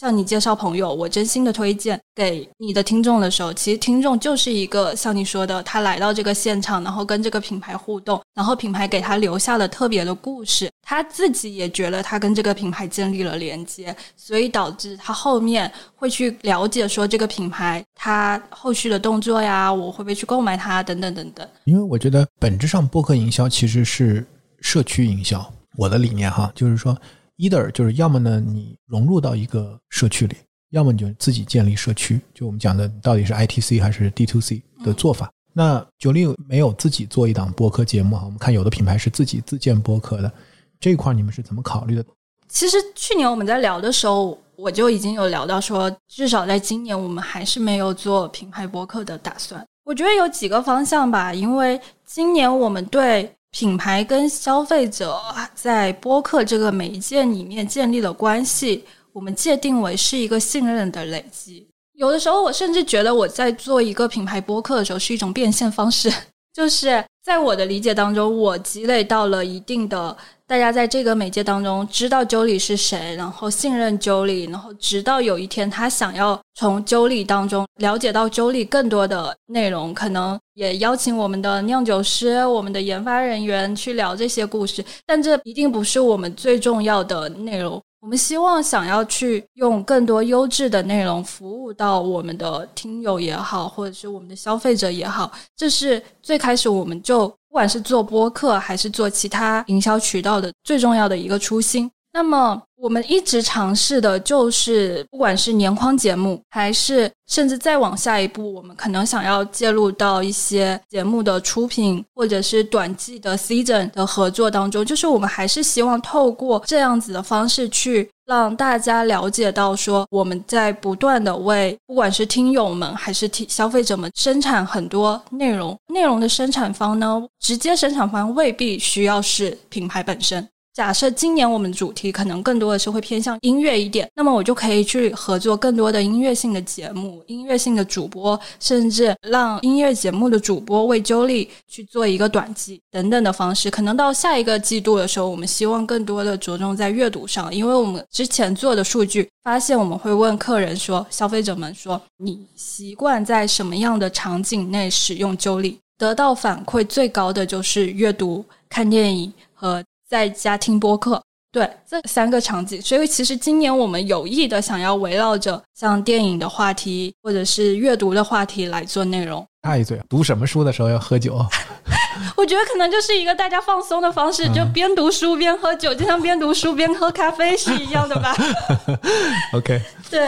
向你介绍朋友，我真心的推荐给你的听众的时候，其实听众就是一个像你说的，他来到这个现场，然后跟这个品牌互动，然后品牌给他留下了特别的故事，他自己也觉得他跟这个品牌建立了连接，所以导致他后面会去了解说这个品牌它后续的动作呀，我会不会去购买它等等等等。因为我觉得本质上播客营销其实是社区营销。我的理念哈，就是说，either 就是要么呢你融入到一个社区里，要么你就自己建立社区。就我们讲的到底是 ITC 还是 D to C 的做法。那九六没有自己做一档播客节目哈，我们看有的品牌是自己自建播客的。这一块你们是怎么考虑的？其实去年我们在聊的时候，我就已经有聊到说，至少在今年我们还是没有做品牌播客的打算。我觉得有几个方向吧，因为今年我们对品牌跟消费者在播客这个媒介里面建立的关系，我们界定为是一个信任的累积。有的时候，我甚至觉得我在做一个品牌播客的时候是一种变现方式，就是在我的理解当中，我积累到了一定的。大家在这个媒介当中知道 Jolie 是谁，然后信任 Jolie，然后直到有一天他想要从 Jolie 当中了解到 Jolie 更多的内容，可能也邀请我们的酿酒师、我们的研发人员去聊这些故事，但这一定不是我们最重要的内容。我们希望想要去用更多优质的内容服务到我们的听友也好，或者是我们的消费者也好，这是最开始我们就。不管是做播客还是做其他营销渠道的，最重要的一个初心。那么，我们一直尝试的就是，不管是年框节目，还是甚至再往下一步，我们可能想要介入到一些节目的出品，或者是短季的 season 的合作当中，就是我们还是希望透过这样子的方式去。让大家了解到，说我们在不断的为不管是听友们还是听消费者们生产很多内容，内容的生产方呢，直接生产方未必需要是品牌本身。假设今年我们主题可能更多的是会偏向音乐一点，那么我就可以去合作更多的音乐性的节目、音乐性的主播，甚至让音乐节目的主播为 Jolie 去做一个短季等等的方式。可能到下一个季度的时候，我们希望更多的着重在阅读上，因为我们之前做的数据发现，我们会问客人说，消费者们说，你习惯在什么样的场景内使用 Jolie？得到反馈最高的就是阅读、看电影和。在家听播客，对这三个场景，所以其实今年我们有意的想要围绕着像电影的话题或者是阅读的话题来做内容。插一嘴，读什么书的时候要喝酒？我觉得可能就是一个大家放松的方式，就边读书边喝酒，就像边读书边喝咖啡是一样的吧。OK，对，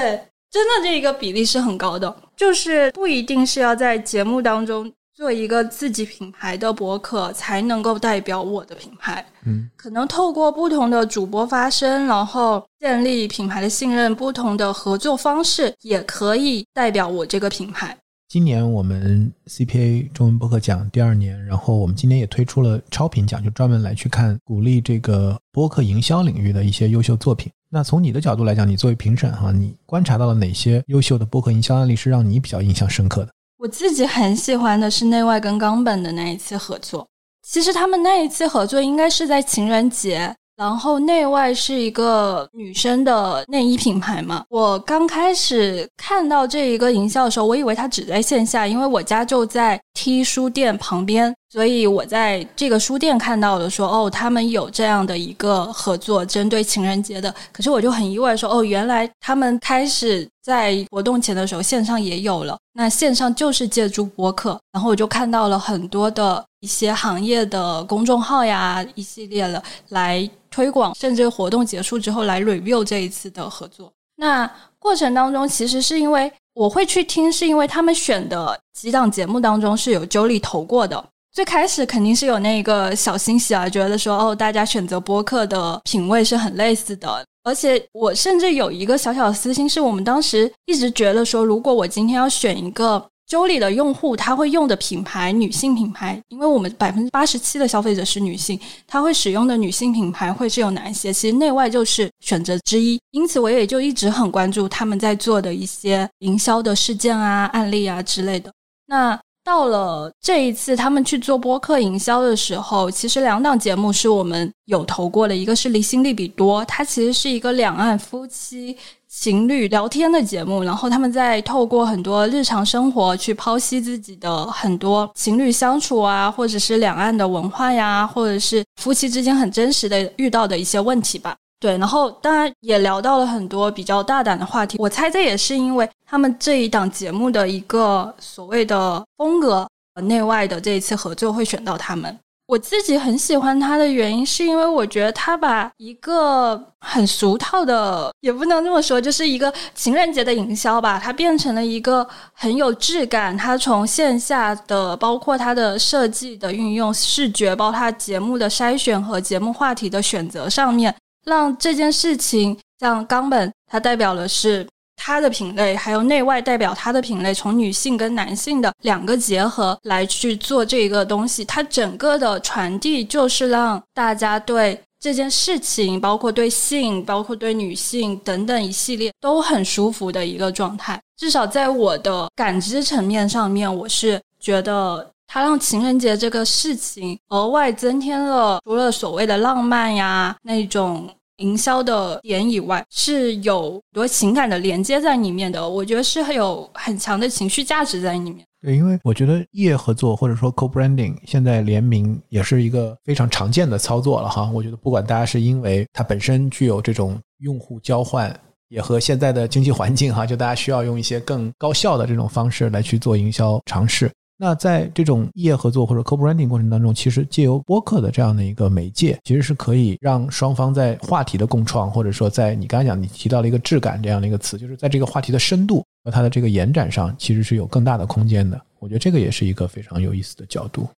真的这一个比例是很高的，就是不一定是要在节目当中。做一个自己品牌的博客，才能够代表我的品牌。嗯，可能透过不同的主播发声，然后建立品牌的信任，不同的合作方式也可以代表我这个品牌。今年我们 CPA 中文博客奖第二年，然后我们今年也推出了超品奖，就专门来去看鼓励这个播客营销领域的一些优秀作品。那从你的角度来讲，你作为评审哈，你观察到了哪些优秀的博客营销案例是让你比较印象深刻的？我自己很喜欢的是内外跟冈本的那一次合作。其实他们那一次合作应该是在情人节，然后内外是一个女生的内衣品牌嘛。我刚开始看到这一个营销的时候，我以为它只在线下，因为我家就在 T 书店旁边。所以我在这个书店看到的说，哦，他们有这样的一个合作，针对情人节的。可是我就很意外，说，哦，原来他们开始在活动前的时候线上也有了。那线上就是借助播客，然后我就看到了很多的一些行业的公众号呀，一系列的来推广，甚至活动结束之后来 review 这一次的合作。那过程当中，其实是因为我会去听，是因为他们选的几档节目当中是有 Jolie 投过的。最开始肯定是有那个小欣喜啊，觉得说哦，大家选择播客的品味是很类似的。而且我甚至有一个小小私心，是我们当时一直觉得说，如果我今天要选一个 Jolie 的用户，他会用的品牌女性品牌，因为我们百分之八十七的消费者是女性，他会使用的女性品牌会是有哪一些？其实内外就是选择之一。因此，我也就一直很关注他们在做的一些营销的事件啊、案例啊之类的。那。到了这一次，他们去做播客营销的时候，其实两档节目是我们有投过的，一个是《离心利比多》，它其实是一个两岸夫妻情侣聊天的节目，然后他们在透过很多日常生活去剖析自己的很多情侣相处啊，或者是两岸的文化呀，或者是夫妻之间很真实的遇到的一些问题吧。对，然后当然也聊到了很多比较大胆的话题。我猜这也是因为他们这一档节目的一个所谓的风格，内外的这一次合作会选到他们。我自己很喜欢他的原因，是因为我觉得他把一个很俗套的，也不能这么说，就是一个情人节的营销吧，它变成了一个很有质感。它从线下的，包括它的设计的运用、视觉，包括它节目的筛选和节目话题的选择上面。让这件事情像冈本，它代表的是它的品类，还有内外代表它的品类，从女性跟男性的两个结合来去做这一个东西。它整个的传递就是让大家对这件事情，包括对性，包括对女性等等一系列都很舒服的一个状态。至少在我的感知层面上面，我是觉得。它让情人节这个事情额外增添了除了所谓的浪漫呀那种营销的点以外，是有很多情感的连接在里面的。我觉得是有很强的情绪价值在里面。对，因为我觉得业合作或者说 co-branding 现在联名也是一个非常常见的操作了哈。我觉得不管大家是因为它本身具有这种用户交换，也和现在的经济环境哈，就大家需要用一些更高效的这种方式来去做营销尝试。那在这种业合作或者 co-branding 过程当中，其实借由播客的这样的一个媒介，其实是可以让双方在话题的共创，或者说在你刚才讲你提到了一个质感这样的一个词，就是在这个话题的深度和它的这个延展上，其实是有更大的空间的。我觉得这个也是一个非常有意思的角度。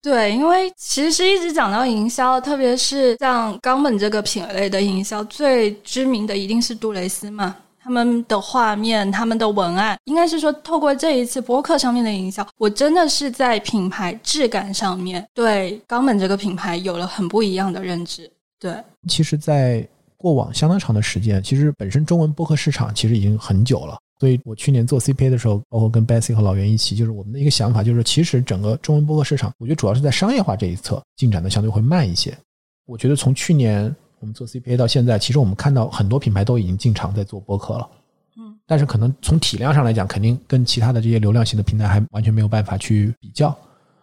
对，因为其实一直讲到营销，特别是像冈本这个品类的营销，最知名的一定是杜蕾斯嘛。他们的画面，他们的文案，应该是说透过这一次播客上面的营销，我真的是在品牌质感上面对冈本这个品牌有了很不一样的认知。对，其实，在过往相当长的时间，其实本身中文播客市场其实已经很久了。所以我去年做 CPA 的时候，包括跟 Bessy 和老袁一起，就是我们的一个想法，就是其实整个中文播客市场，我觉得主要是在商业化这一侧进展的相对会慢一些。我觉得从去年。我们做 CPA 到现在，其实我们看到很多品牌都已经进场在做播客了，嗯，但是可能从体量上来讲，肯定跟其他的这些流量型的平台还完全没有办法去比较。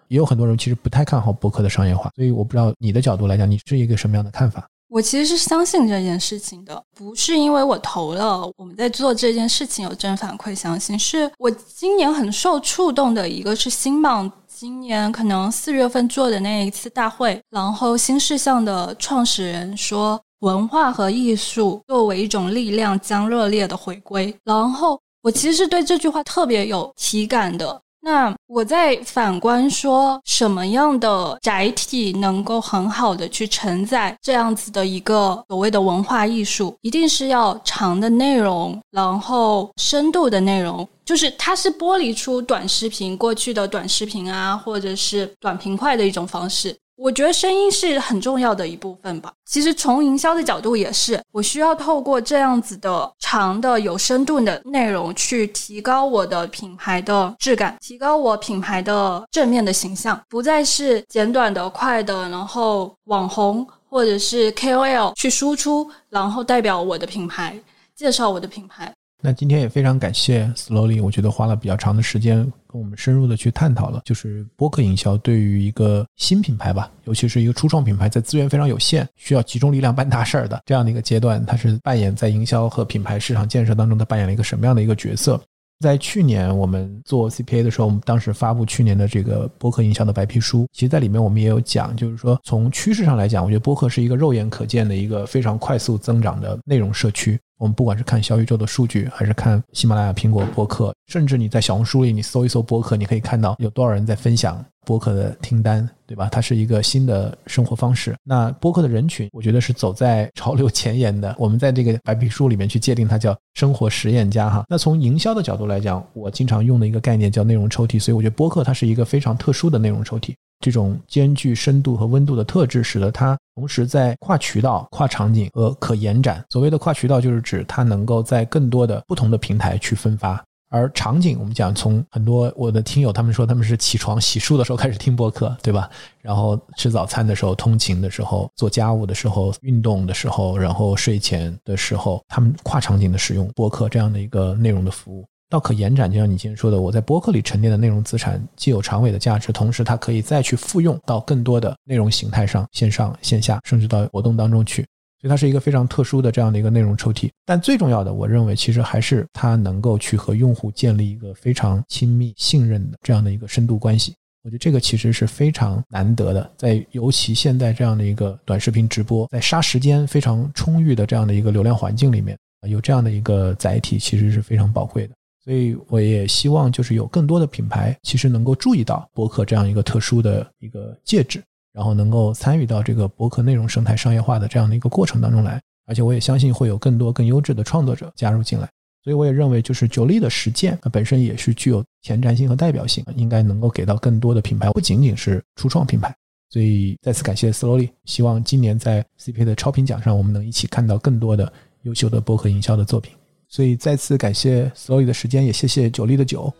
也有很多人其实不太看好播客的商业化，所以我不知道你的角度来讲，你是一个什么样的看法？我其实是相信这件事情的，不是因为我投了我们在做这件事情有正反馈，相信是我今年很受触动的一个是新浪。今年可能四月份做的那一次大会，然后新事项的创始人说，文化和艺术作为一种力量将热烈的回归。然后我其实是对这句话特别有体感的。那我在反观说，什么样的载体能够很好的去承载这样子的一个所谓的文化艺术？一定是要长的内容，然后深度的内容。就是它是剥离出短视频过去的短视频啊，或者是短平快的一种方式。我觉得声音是很重要的一部分吧。其实从营销的角度也是，我需要透过这样子的长的有深度的内容，去提高我的品牌的质感，提高我品牌的正面的形象，不再是简短的、快的，然后网红或者是 KOL 去输出，然后代表我的品牌，介绍我的品牌。那今天也非常感谢 Slowly，我觉得花了比较长的时间跟我们深入的去探讨了，就是播客营销对于一个新品牌吧，尤其是一个初创品牌，在资源非常有限，需要集中力量办大事儿的这样的一个阶段，它是扮演在营销和品牌市场建设当中，它扮演了一个什么样的一个角色？在去年我们做 CPA 的时候，我们当时发布去年的这个播客营销的白皮书，其实在里面我们也有讲，就是说从趋势上来讲，我觉得播客是一个肉眼可见的一个非常快速增长的内容社区。我们不管是看小宇宙的数据，还是看喜马拉雅、苹果播客，甚至你在小红书里你搜一搜播客，你可以看到有多少人在分享播客的听单，对吧？它是一个新的生活方式。那播客的人群，我觉得是走在潮流前沿的。我们在这个白皮书里面去界定它叫生活实验家哈。那从营销的角度来讲，我经常用的一个概念叫内容抽屉，所以我觉得播客它是一个非常特殊的内容抽屉。这种兼具深度和温度的特质，使得它同时在跨渠道、跨场景和可延展。所谓的跨渠道，就是指它能够在更多的不同的平台去分发，而场景，我们讲从很多我的听友他们说他们是起床洗漱的时候开始听播客，对吧？然后吃早餐的时候、通勤的时候、做家务的时候、运动的时候，然后睡前的时候，他们跨场景的使用播客这样的一个内容的服务，到可延展。就像你今天说的，我在播客里沉淀的内容资产，既有长尾的价值，同时它可以再去复用到更多的内容形态上，线上、线下，甚至到活动当中去。所以它是一个非常特殊的这样的一个内容抽屉，但最重要的，我认为其实还是它能够去和用户建立一个非常亲密、信任的这样的一个深度关系。我觉得这个其实是非常难得的，在尤其现在这样的一个短视频直播，在杀时间非常充裕的这样的一个流量环境里面，有这样的一个载体，其实是非常宝贵的。所以我也希望就是有更多的品牌，其实能够注意到博客这样一个特殊的一个介质。然后能够参与到这个博客内容生态商业化的这样的一个过程当中来，而且我也相信会有更多更优质的创作者加入进来，所以我也认为就是九力的实践它本身也是具有前瞻性和代表性，应该能够给到更多的品牌，不仅仅是初创品牌。所以再次感谢 Slowly，希望今年在 CPA 的超频奖上，我们能一起看到更多的优秀的博客营销的作品。所以再次感谢 Slowly 的时间，也谢谢九力的酒。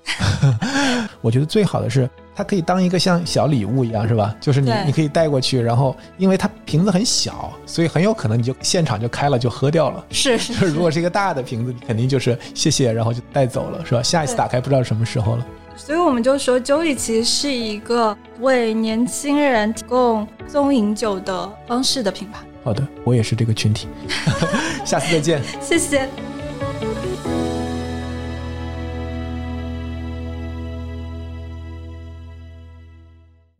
我觉得最好的是。它可以当一个像小礼物一样，是吧？就是你你可以带过去，然后因为它瓶子很小，所以很有可能你就现场就开了就喝掉了。是 是。如果是一个大的瓶子，肯定就是谢谢，然后就带走了，是吧？下一次打开不知道什么时候了。所以我们就说，Joey 其实是一个为年轻人提供松饮酒的方式的品牌。好的，我也是这个群体。下次再见。谢谢。